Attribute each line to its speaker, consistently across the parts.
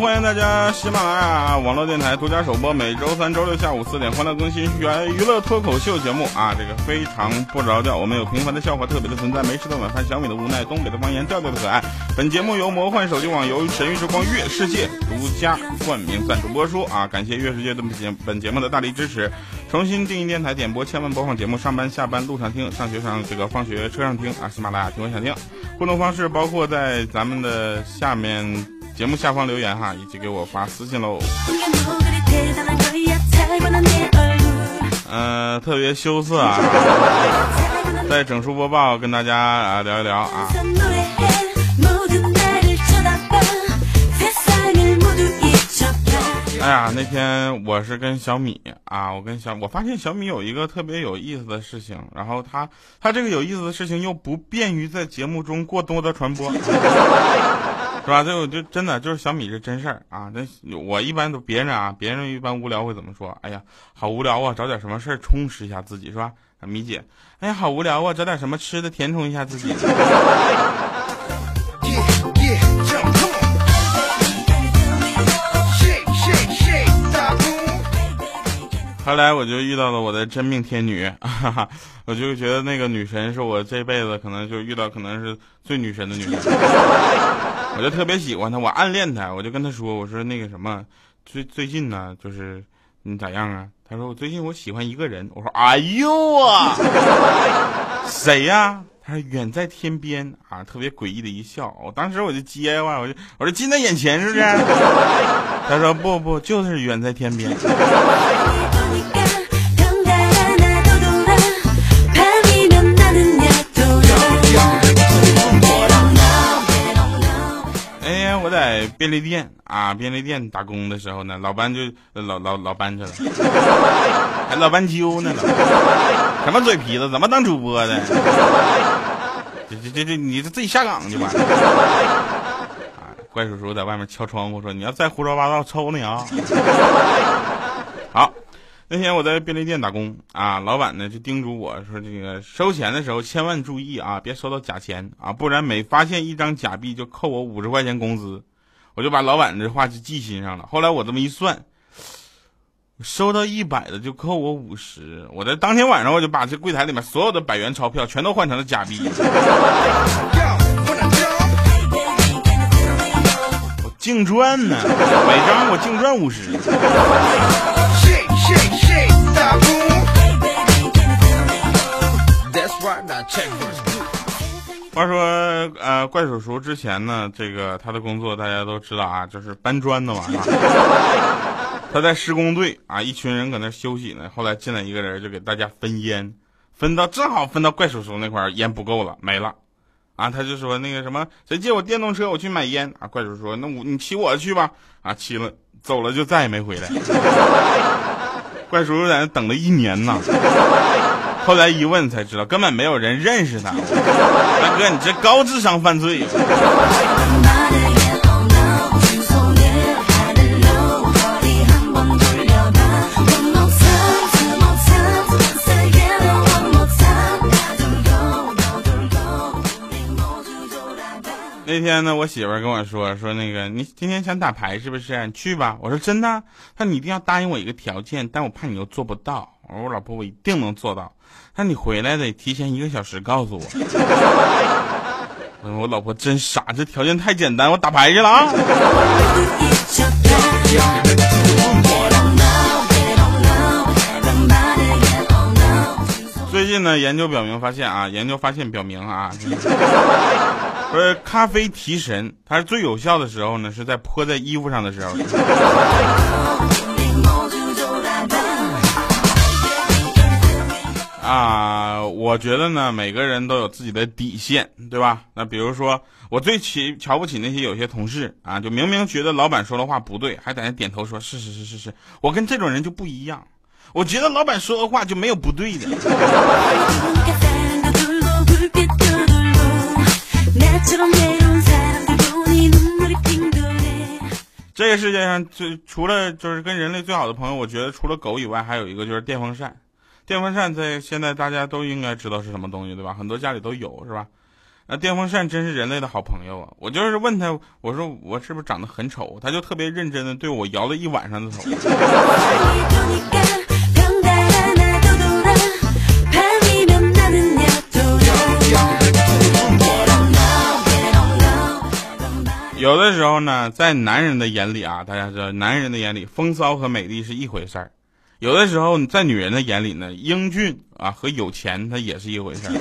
Speaker 1: 欢迎大家！喜马拉雅网络电台独家首播，每周三、周六下午四点欢乐更新原娱乐脱口秀节目啊！这个非常不着调，我们有平凡的笑话，特别的存在，没吃的晚饭，小米的无奈，东北的方言，调调的可爱。本节目由魔幻手机网由神域之光月世界独家冠名赞助播出啊！感谢月世界对节本节目的大力支持。重新定义电台点播，千万播放节目，上班下班路上听，上学上这个放学车上听啊！喜马拉雅听我想听。互动方式包括在咱们的下面。节目下方留言哈，以及给我发私信喽。嗯，特别羞涩啊，在整数播报跟大家啊聊一聊啊。哎呀，那天我是跟小米啊，我跟小，我发现小米有一个特别有意思的事情，然后他他这个有意思的事情又不便于在节目中过多的传播。是吧？就就真的就是小米是真事儿啊！那我一般都别人啊，别人一般无聊会怎么说？哎呀，好无聊啊！找点什么事儿充实一下自己，是吧？米姐，哎呀，好无聊啊！找点什么吃的填充一下自己。后来我就遇到了我的真命天女，哈哈，我就觉得那个女神是我这辈子可能就遇到可能是最女神的女神，我就特别喜欢她，我暗恋她，我就跟她说，我说那个什么，最最近呢，就是你咋样啊？她说我最近我喜欢一个人，我说哎呦啊，谁呀？她说远在天边啊，特别诡异的一笑，我当时我就接话，我就我说近在眼前是不是？她说不不，就是远在天边。哎呀，我在便利店啊，便利店打工的时候呢，老班就老老老班去了，还老班揪呢，什么嘴皮子，怎么当主播的？这这这这，你这自己下岗去吧。啊，怪叔叔在外面敲窗户说：“你要再胡说八道，抽你啊！”那天我在便利店打工啊，老板呢就叮嘱我说：“这个收钱的时候千万注意啊，别收到假钱啊，不然每发现一张假币就扣我五十块钱工资。”我就把老板这话就记心上了。后来我这么一算，收到一百的就扣我五十。我在当天晚上我就把这柜台里面所有的百元钞票全都换成了假币。我净赚呢，每张我净赚五十。话说，呃，怪叔叔之前呢，这个他的工作大家都知道啊，就是搬砖的嘛。他在施工队啊，一群人搁那休息呢。后来进来一个人，就给大家分烟，分到正好分到怪叔叔那块烟不够了，没了。啊，他就说那个什么，谁借我电动车，我去买烟。啊，怪叔叔说，那我你骑我去吧。啊，骑了走了，就再也没回来。怪叔叔在那等了一年呢。后来一问才知道，根本没有人认识他。大哥，你这高智商犯罪。那天呢，我媳妇跟我说说那个，你今天想打牌是不是？你去吧。我说真的。他说你一定要答应我一个条件，但我怕你又做不到。我说我老婆我一定能做到。那你回来得提前一个小时告诉我。我老婆真傻，这条件太简单，我打牌去了啊。最近呢，研究表明发现啊，研究发现表明啊，不是咖啡提神，它是最有效的时候呢，是在泼在衣服上的时候。我觉得呢，每个人都有自己的底线，对吧？那比如说，我最起瞧不起那些有些同事啊，就明明觉得老板说的话不对，还在那点头说是是是是是。我跟这种人就不一样，我觉得老板说的话就没有不对的。这个世界上最除了就是跟人类最好的朋友，我觉得除了狗以外，还有一个就是电风扇。电风扇在现在大家都应该知道是什么东西，对吧？很多家里都有，是吧？那电风扇真是人类的好朋友啊！我就是问他，我说我是不是长得很丑？他就特别认真的对我摇了一晚上的头。有的时候呢，在男人的眼里啊，大家知道，男人的眼里风骚和美丽是一回事儿；有的时候你，在女人的眼里呢，英俊啊和有钱，它也是一回事儿。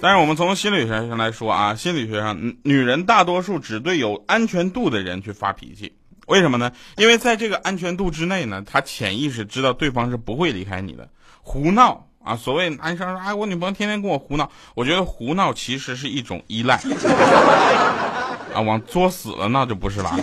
Speaker 1: 但是我们从心理学上来说啊，心理学上，女人大多数只对有安全度的人去发脾气，为什么呢？因为在这个安全度之内呢，她潜意识知道对方是不会离开你的，胡闹。啊，所谓男生说，哎，我女朋友天天跟我胡闹，我觉得胡闹其实是一种依赖，啊，往作死了那就不是了。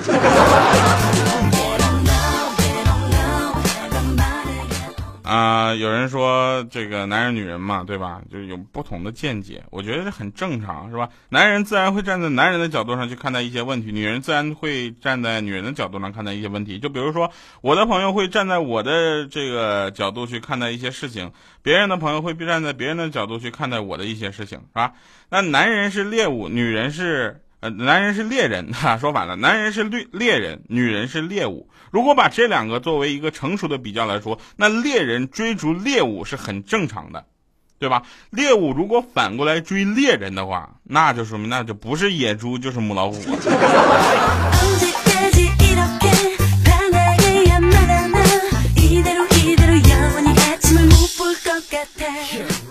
Speaker 1: 啊，有人说这个男人女人嘛，对吧？就是有不同的见解，我觉得这很正常，是吧？男人自然会站在男人的角度上去看待一些问题，女人自然会站在女人的角度上看待一些问题。就比如说，我的朋友会站在我的这个角度去看待一些事情，别人的朋友会站在别人的角度去看待我的一些事情，是吧？那男人是猎物，女人是。呃，男人是猎人，哈，说反了，男人是猎猎人，女人是猎物。如果把这两个作为一个成熟的比较来说，那猎人追逐猎物是很正常的，对吧？猎物如果反过来追猎人的话，那就说明那就不是野猪就是母老虎。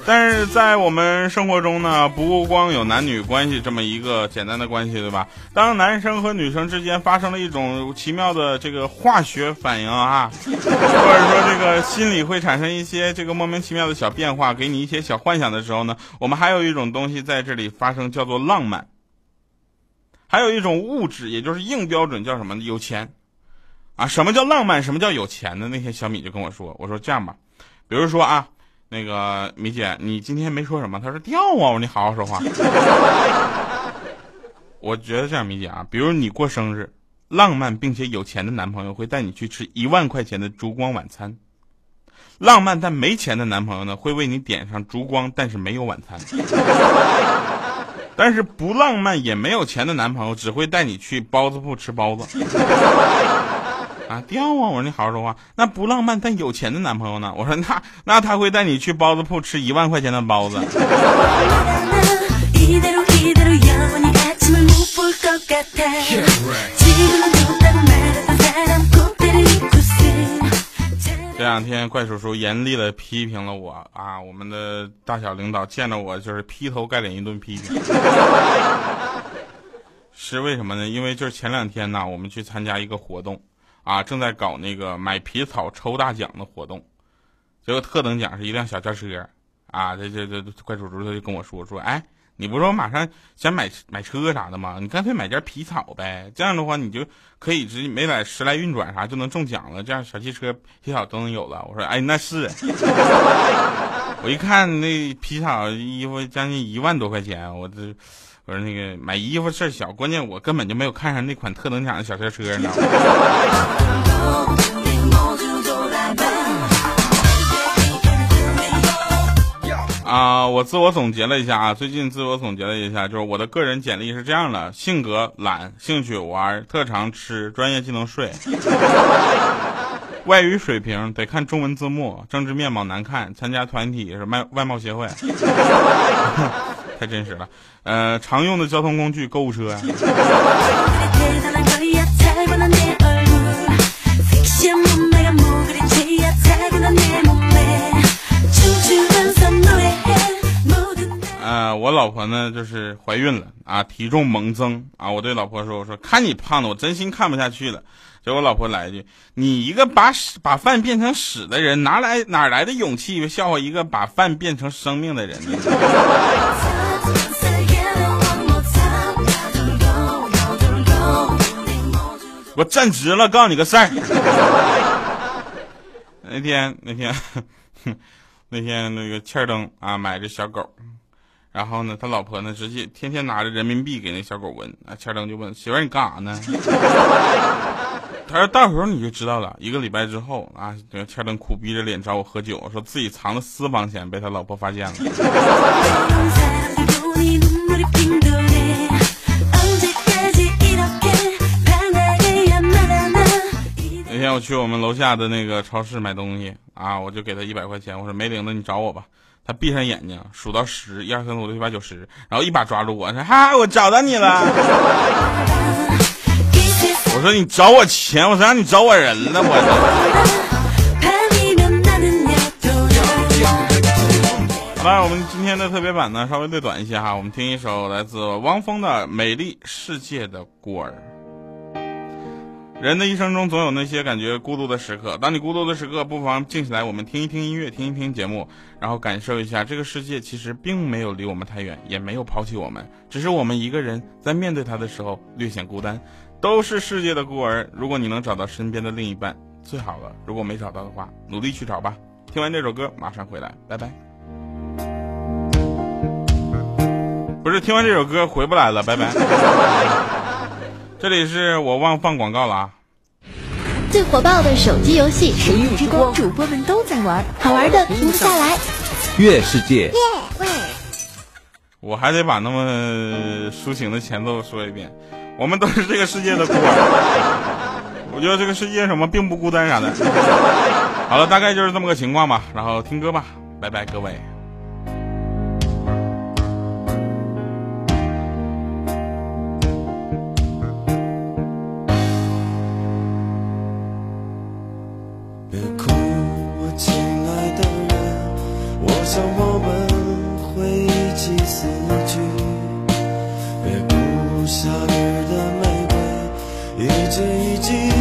Speaker 1: 但是在我们生活中呢，不光有男女关系这么一个简单的关系，对吧？当男生和女生之间发生了一种奇妙的这个化学反应啊，或者说这个心理会产生一些这个莫名其妙的小变化，给你一些小幻想的时候呢，我们还有一种东西在这里发生，叫做浪漫。还有一种物质，也就是硬标准，叫什么？有钱啊？什么叫浪漫？什么叫有钱的？那天小米就跟我说，我说这样吧，比如说啊。那个米姐，你今天没说什么？她说掉啊！我说你好好说话。我觉得这样，米姐啊，比如你过生日，浪漫并且有钱的男朋友会带你去吃一万块钱的烛光晚餐；浪漫但没钱的男朋友呢，会为你点上烛光，但是没有晚餐。但是不浪漫也没有钱的男朋友，只会带你去包子铺吃包子。啊掉啊！我说你好好说话。那不浪漫但有钱的男朋友呢？我说那 那他会带你去包子铺吃一万块钱的包子。这两天怪叔叔严厉的批评了我啊！我们的大小领导见着我就是劈头盖脸一顿批评。是为什么呢？因为就是前两天呢，我们去参加一个活动。啊，正在搞那个买皮草抽大奖的活动，结果特等奖是一辆小轿车，啊，这这这怪叔叔他就跟我说说，哎，你不说马上想买买车啥的吗？你干脆买件皮草呗，这样的话你就可以直接没来时来运转啥就能中奖了，这样小汽车皮草都能有了。我说，哎，那是，我一看那皮草衣服将近一万多块钱，我这。我说那个买衣服事儿小，关键我根本就没有看上那款特等奖的小车车，你知道吗？啊，我自我总结了一下啊，最近自我总结了一下，就是我的个人简历是这样的：性格懒，兴趣玩，特长吃，专业技能睡，外语水平得看中文字幕，政治面貌难看，参加团体是外外贸协会。太真实了，呃，常用的交通工具购物车呀。呃，我老婆呢就是怀孕了啊，体重猛增啊，我对老婆说，我说看你胖的，我真心看不下去了。结果老婆来一句，你一个把屎把饭变成屎的人，哪来哪来的勇气笑话一个把饭变成生命的人呢？我站直了，告诉你个事儿。那天那天，那天那个欠灯啊买只小狗，然后呢他老婆呢直接天天拿着人民币给那小狗闻啊，欠灯就问媳妇儿你干啥呢？他说到时候你就知道了。一个礼拜之后啊，这个欠灯苦逼着脸找我喝酒，说自己藏的私房钱被他老婆发现了。我去我们楼下的那个超市买东西啊，我就给他一百块钱，我说没领的你找我吧。他闭上眼睛数到十，一二三四五六七八九十，然后一把抓住我说：“哈，我找到你了。”我说：“你找我钱，我谁让你找我人了？我。”好了，我们今天的特别版呢稍微略短一些哈，我们听一首来自汪峰的《美丽世界的孤儿》。人的一生中总有那些感觉孤独的时刻，当你孤独的时刻，不妨静下来，我们听一听音乐，听一听节目，然后感受一下这个世界其实并没有离我们太远，也没有抛弃我们，只是我们一个人在面对他的时候略显孤单，都是世界的孤儿。如果你能找到身边的另一半，最好了；如果没找到的话，努力去找吧。听完这首歌，马上回来，拜拜。不是听完这首歌回不来了，拜拜。这里是我忘放广告了啊！
Speaker 2: 最火爆的手机游戏《
Speaker 3: 神域之光》，主播们都在玩，
Speaker 2: 好玩的停不下来。
Speaker 4: 月世界，
Speaker 1: 我还得把那么抒情的前奏说一遍。我们都是这个世界的孤儿，我觉得这个世界什么并不孤单啥的。好了，大概就是这么个情况吧。然后听歌吧，拜拜各位。
Speaker 5: 一字一句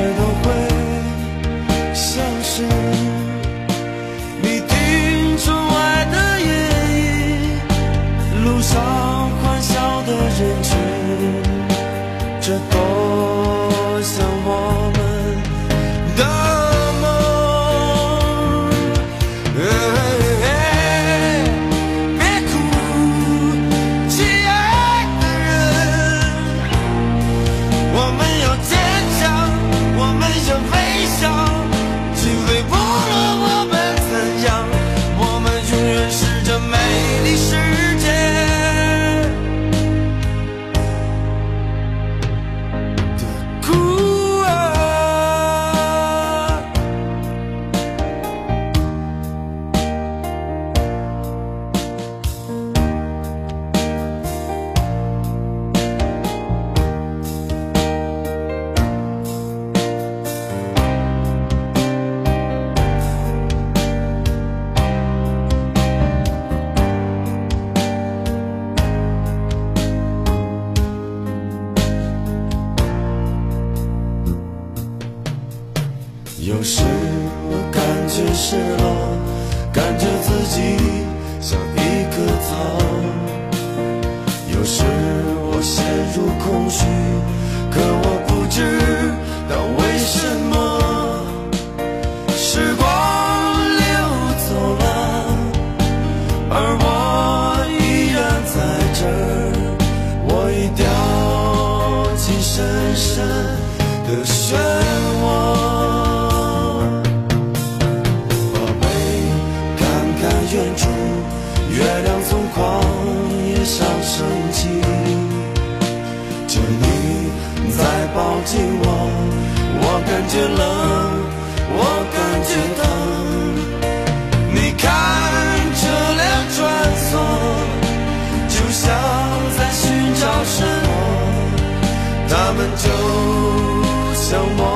Speaker 5: 有就像梦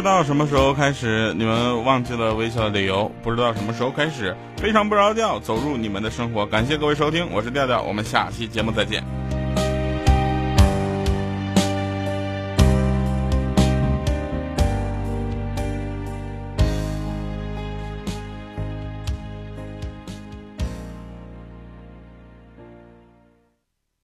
Speaker 1: 不知道什么时候开始，你们忘记了微笑的理由；不知道什么时候开始，非常不着调走入你们的生活。感谢各位收听，我是调调，我们下期节目再见。